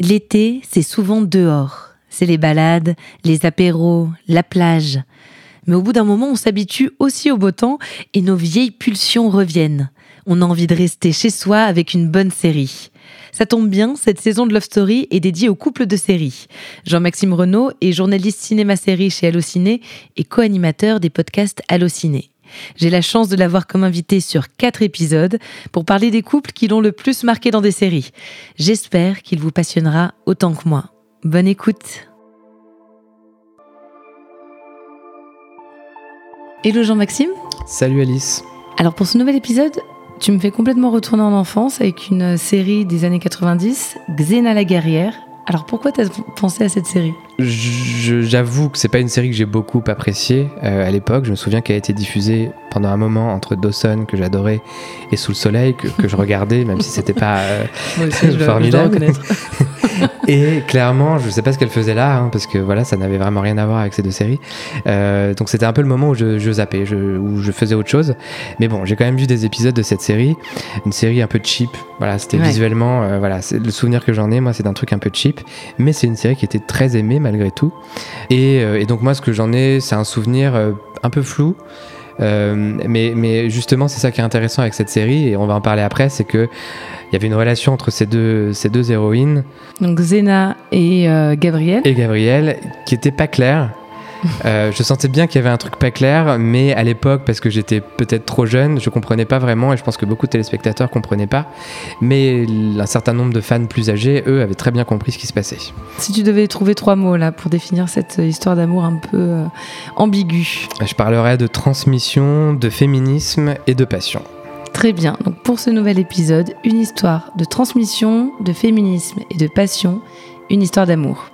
L'été, c'est souvent dehors. C'est les balades, les apéros, la plage. Mais au bout d'un moment, on s'habitue aussi au beau temps et nos vieilles pulsions reviennent. On a envie de rester chez soi avec une bonne série. Ça tombe bien, cette saison de Love Story est dédiée au couple de séries. Jean-Maxime Renaud est journaliste cinéma-série chez Allociné et co-animateur des podcasts Allociné. J'ai la chance de l'avoir comme invité sur quatre épisodes pour parler des couples qui l'ont le plus marqué dans des séries. J'espère qu'il vous passionnera autant que moi. Bonne écoute. Hello Jean-Maxime. Salut Alice. Alors pour ce nouvel épisode, tu me fais complètement retourner en enfance avec une série des années 90, Xena la guerrière. Alors pourquoi tu as pensé à cette série? J'avoue que c'est pas une série que j'ai beaucoup appréciée euh, à l'époque. Je me souviens qu'elle a été diffusée pendant un moment entre Dawson que j'adorais et Sous le soleil que, je regardais, même si c'était pas euh, formidable. et clairement, je sais pas ce qu'elle faisait là, hein, parce que voilà, ça n'avait vraiment rien à voir avec ces deux séries. Euh, donc c'était un peu le moment où je, je zappais, où je faisais autre chose. Mais bon, j'ai quand même vu des épisodes de cette série, une série un peu cheap. Voilà, c'était visuellement, euh, voilà, le souvenir que j'en ai, moi, c'est d'un truc un peu cheap, mais c'est une série qui était très aimée malgré tout. Et, et donc moi, ce que j'en ai, c'est un souvenir un peu flou. Euh, mais, mais justement, c'est ça qui est intéressant avec cette série, et on va en parler après, c'est que il y avait une relation entre ces deux, ces deux héroïnes. Donc Zena et euh, Gabrielle. Et Gabrielle, qui était pas claire. Euh, je sentais bien qu'il y avait un truc pas clair, mais à l'époque, parce que j'étais peut-être trop jeune, je comprenais pas vraiment, et je pense que beaucoup de téléspectateurs comprenaient pas. Mais un certain nombre de fans plus âgés, eux, avaient très bien compris ce qui se passait. Si tu devais trouver trois mots là pour définir cette histoire d'amour un peu euh, ambiguë, je parlerais de transmission, de féminisme et de passion. Très bien, donc pour ce nouvel épisode, une histoire de transmission, de féminisme et de passion, une histoire d'amour.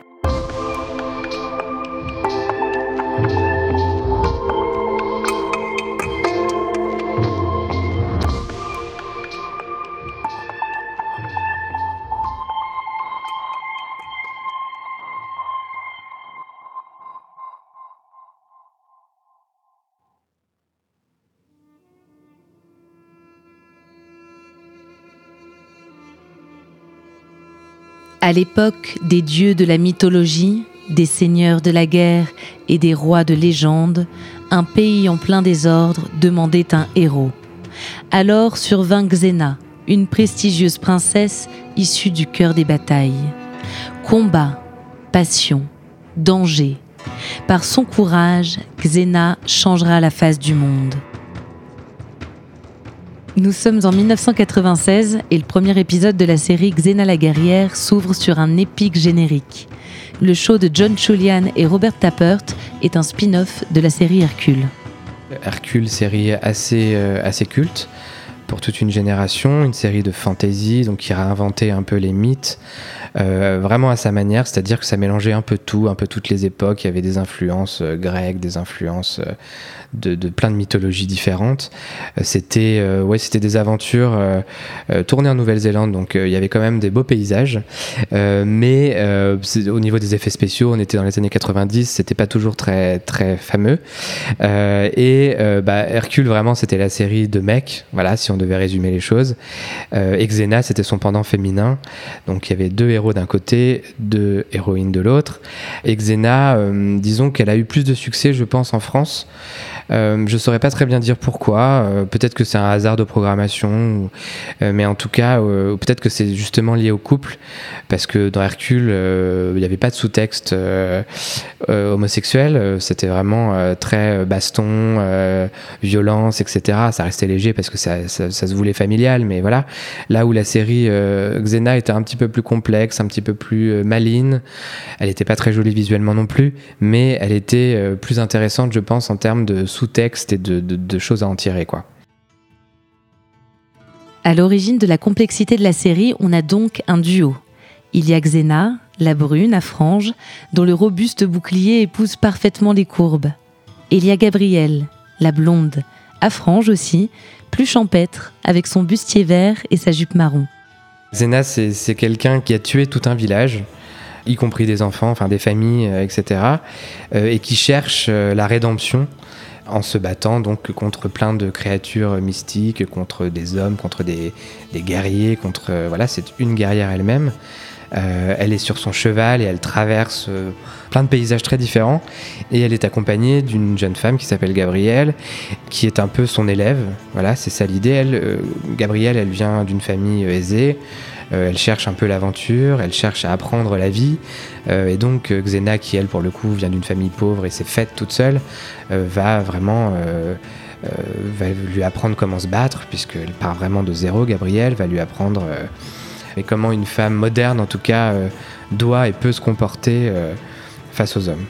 À l'époque des dieux de la mythologie, des seigneurs de la guerre et des rois de légende, un pays en plein désordre demandait un héros. Alors survint Xena, une prestigieuse princesse issue du cœur des batailles. Combat, passion, danger. Par son courage, Xena changera la face du monde. Nous sommes en 1996 et le premier épisode de la série Xena la guerrière s'ouvre sur un épique générique. Le show de John Chulian et Robert Tappert est un spin-off de la série Hercule. Hercule, série assez, euh, assez culte pour toute une génération, une série de fantasy, donc qui a inventé un peu les mythes, euh, vraiment à sa manière, c'est-à-dire que ça mélangeait un peu tout, un peu toutes les époques, il y avait des influences euh, grecques, des influences de, plein de mythologies différentes. Euh, c'était euh, ouais, c'était des aventures euh, tournées en Nouvelle-Zélande, donc il y avait quand même des beaux paysages. mais au niveau des effets spéciaux, on était dans les années 90, c'était pas toujours très très fameux. et bah, Hercule vraiment c'était la série de mecs, voilà si on devait résumer les choses. et Xena c'était son pendant féminin, donc il y avait deux héros d'un côté, deux héroïnes de l'autre. Et Xena, disons qu'elle a eu plus de succès, je pense, en France. Euh, je saurais pas très bien dire pourquoi. Euh, peut-être que c'est un hasard de programmation, euh, mais en tout cas, peut-être que c'est justement lié au couple, parce que dans Hercule, il n'y avait pas de sous-texte homosexuel. C'était vraiment très baston, violence, etc. Ça restait léger parce que ça, ça, se voulait familial, mais voilà. Là où la série Xena était un petit peu plus complexe, un petit peu plus maline, elle n'était pas très jolie visuellement non plus, mais elle était plus intéressante, je pense, en termes de sous-texte et de, choses à en tirer, quoi. À l'origine de la complexité de la série, on a donc un duo. Il y a Xena, la brune à franges, dont le robuste bouclier épouse parfaitement les courbes. Et il y a Gabrielle, la blonde, à franges aussi, plus champêtre, avec son bustier vert et sa jupe marron. Xena, c'est quelqu'un qui a tué tout un village, y compris des enfants, enfin des familles, euh, etc., euh, et qui cherche euh, la rédemption en se battant donc contre plein de créatures mystiques, contre des hommes, contre des, guerriers, contre voilà, c'est une guerrière elle-même. Elle est sur son cheval et elle traverse plein de paysages très différents. Et elle est accompagnée d'une jeune femme qui s'appelle Gabrielle, qui est un peu son élève. Voilà, c'est ça l'idée. Elle, Gabrielle, elle vient d'une famille aisée. Euh, elle cherche un peu l'aventure, elle cherche à apprendre la vie. Euh, et donc euh, Xena, qui elle pour le coup vient d'une famille pauvre et s'est faite toute seule, va vraiment lui apprendre comment se battre, puisqu'elle part vraiment de zéro. Gabrielle va lui apprendre comment une femme moderne, en tout cas, doit et peut se comporter face aux hommes.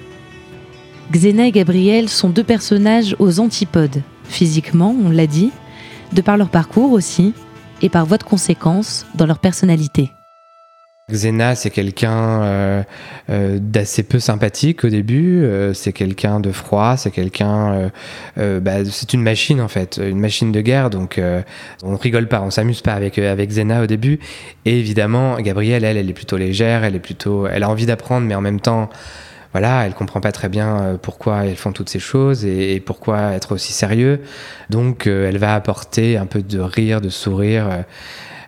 Xena et Gabrielle sont deux personnages aux antipodes, physiquement, on l'a dit, de par leur parcours aussi, et par voie de conséquence dans leur personnalité. Xena, c'est quelqu'un euh, euh, d'assez peu sympathique au début. Euh, c'est quelqu'un de froid. C'est quelqu'un. Bah, c'est une machine en fait, une machine de guerre. Donc on rigole pas, on s'amuse pas avec avec Xena au début. Et évidemment, Gabrielle, elle, elle est plutôt légère. Elle est plutôt. Elle a envie d'apprendre, mais en même temps, voilà, elle comprend pas très bien pourquoi elles font toutes ces choses et, pourquoi être aussi sérieux. Donc, elle va apporter un peu de rire, de sourire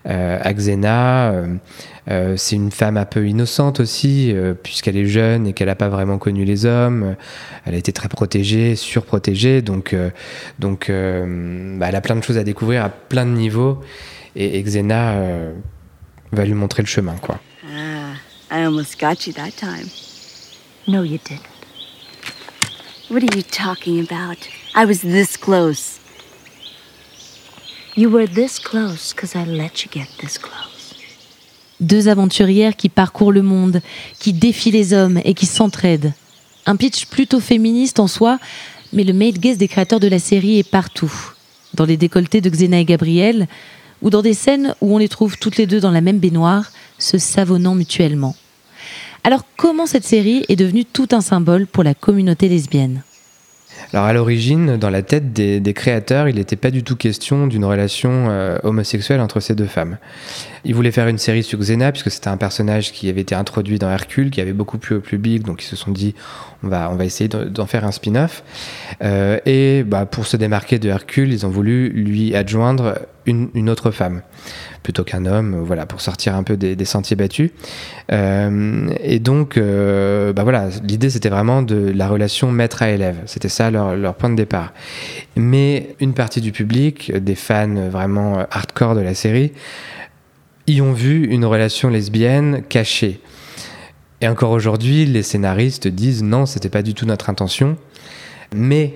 euh, à Xena. c'est une femme un peu innocente aussi, puisqu'elle est jeune et qu'elle n'a pas vraiment connu les hommes. Elle a été très protégée, surprotégée, donc, donc bah, elle a plein de choses à découvrir à plein de niveaux. Et, Xena va lui montrer le chemin, quoi. Ah, I almost got you that time. No, you didn't. What are you talking about? I was this close. You were this close because I let you get this close. Deux aventurières qui parcourent le monde, qui défient les hommes et qui s'entraident. Un pitch plutôt féministe en soi, mais le male gaze des créateurs de la série est partout. Dans les décolletés de Xena et Gabriel, ou dans des scènes où on les trouve toutes les deux dans la même baignoire, se savonnant mutuellement. Alors comment cette série est devenue tout un symbole pour la communauté lesbienne? Alors à l'origine, dans la tête des, créateurs, il n'était pas du tout question d'une relation euh, homosexuelle entre ces deux femmes. Ils voulaient faire une série sur Xena, puisque c'était un personnage qui avait été introduit dans Hercule, qui avait beaucoup plu au public, donc ils se sont dit on va, on va essayer d'en faire un spin-off. Euh, et bah, pour se démarquer de Hercule, ils ont voulu lui adjoindre une autre femme plutôt qu'un homme, voilà, pour sortir un peu des, sentiers battus. Euh, et donc, euh, bah voilà, l'idée c'était vraiment de la relation maître à élève. C'était ça leur, leur, point de départ. Mais une partie du public, des fans vraiment hardcore de la série, y ont vu une relation lesbienne cachée. Et encore aujourd'hui, les scénaristes disent non, c'était pas du tout notre intention. Mais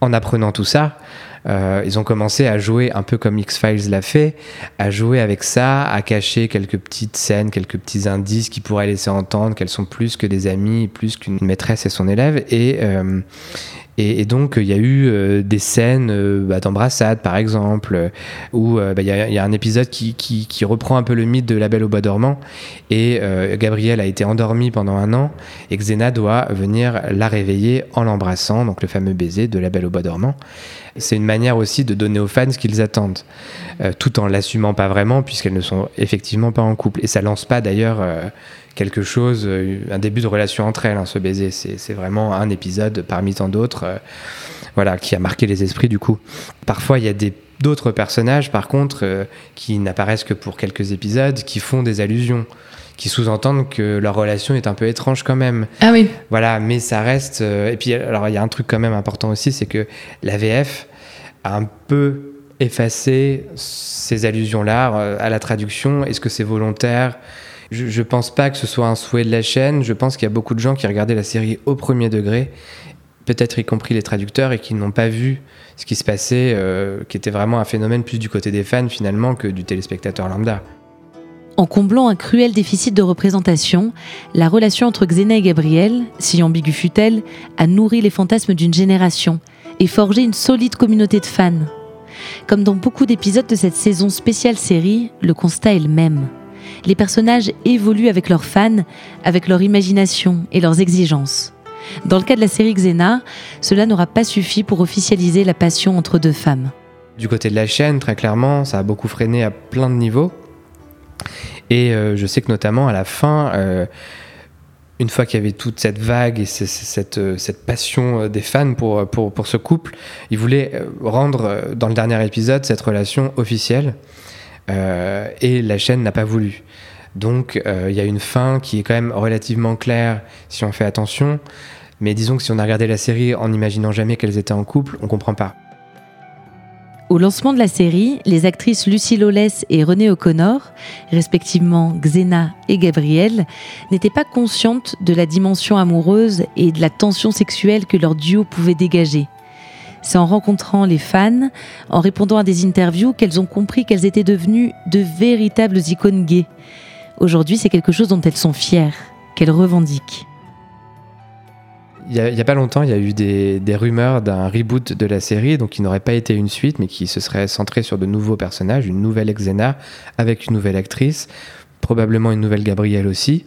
en apprenant tout ça, euh, ils ont commencé à jouer un peu comme X-Files l'a fait, à jouer avec ça, à cacher quelques petites scènes, quelques petits indices qui pourraient laisser entendre qu'elles sont plus que des amis, plus qu'une maîtresse et son élève. Et, euh, et, donc, il y a eu euh, des scènes euh, bah, d'embrassade, par exemple, où bah, il y, a un épisode qui, reprend un peu le mythe de La Belle au Bois dormant. Et Gabrielle a été endormie pendant un an, et Xena doit venir la réveiller en l'embrassant, donc le fameux baiser de La Belle au Bois dormant. C'est une manière aussi de donner aux fans ce qu'ils attendent, euh, tout en l'assumant pas vraiment, puisqu'elles ne sont effectivement pas en couple. Et ça lance pas d'ailleurs euh, quelque chose, euh, un début de relation entre elles, hein, ce baiser. C'est vraiment un épisode parmi tant d'autres, voilà, qui a marqué les esprits du coup. Parfois, il y a des d'autres personnages, par contre, qui n'apparaissent que pour quelques épisodes, qui font des allusions qui sous-entendent que leur relation est un peu étrange quand même. Ah oui. Voilà, mais ça reste. Euh, et puis, alors, il y a un truc quand même important aussi, c'est que la VF a un peu effacé ces allusions-là euh, à la traduction. Est-ce que c'est volontaire? Je, je pense pas que ce soit un souhait de la chaîne. Je pense qu'il y a beaucoup de gens qui regardaient la série au premier degré, peut-être y compris les traducteurs, et qui n'ont pas vu ce qui se passait, euh, qui était vraiment un phénomène plus du côté des fans finalement que du téléspectateur lambda. En comblant un cruel déficit de représentation, la relation entre Xena et Gabriel, si ambiguë fut-elle, a nourri les fantasmes d'une génération et forgé une solide communauté de fans. Comme dans beaucoup d'épisodes de cette saison spéciale série, le constat est le même. Les personnages évoluent avec leurs fans, avec leur imagination et leurs exigences. Dans le cas de la série Xena, cela n'aura pas suffi pour officialiser la passion entre deux femmes. Du côté de la chaîne, très clairement, ça a beaucoup freiné à plein de niveaux. Et euh, je sais que notamment à la fin, euh, une fois qu'il y avait toute cette vague et cette, euh, cette, passion des fans pour, ce couple, ils voulaient rendre dans le dernier épisode cette relation officielle. et la chaîne n'a pas voulu. Donc il y a une fin qui est quand même relativement claire si on fait attention. Mais disons que si on a regardé la série en n'imaginant jamais qu'elles étaient en couple, on comprend pas. Au lancement de la série, les actrices Lucie Lawless et Renée O'Connor, respectivement Xena et Gabrielle, n'étaient pas conscientes de la dimension amoureuse et de la tension sexuelle que leur duo pouvait dégager. C'est en rencontrant les fans, en répondant à des interviews, qu'elles ont compris qu'elles étaient devenues de véritables icônes gays. Aujourd'hui, c'est quelque chose dont elles sont fières, qu'elles revendiquent il n'y a, pas longtemps, il y a eu des, rumeurs d'un reboot de la série, donc qui n'aurait pas été une suite, mais qui se serait centré sur de nouveaux personnages, une nouvelle Xena avec une nouvelle actrice, probablement une nouvelle Gabrielle aussi.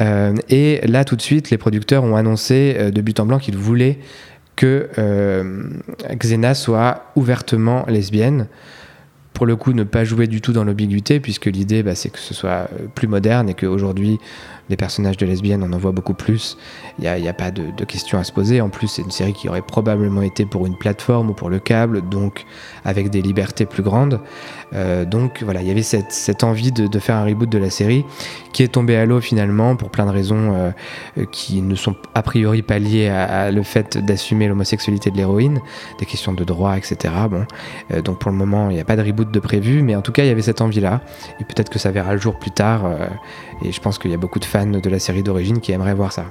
Euh, et là, tout de suite, les producteurs ont annoncé euh, de but en blanc qu'ils voulaient que euh, Xena soit ouvertement lesbienne pour le coup ne pas jouer du tout dans l'ambiguïté, puisque l'idée bah, c'est que ce soit plus moderne et qu'aujourd'hui des personnages de lesbiennes, on en voit beaucoup plus. Il n'y a, pas de, questions à se poser. En plus, c'est une série qui aurait probablement été pour une plateforme ou pour le câble, donc avec des libertés plus grandes. Euh, donc voilà, il y avait cette, envie de, faire un reboot de la série qui est tombé à l'eau finalement pour plein de raisons euh, qui ne sont a priori pas liées à, le fait d'assumer l'homosexualité de l'héroïne, des questions de droit, etc. Bon, euh, donc pour le moment, il n'y a pas de reboot de prévu, mais en tout cas, il y avait cette envie-là. Et peut-être que ça verra le jour plus tard. et je pense qu'il y a beaucoup de fans de la série d'origine qui aimeraient voir ça.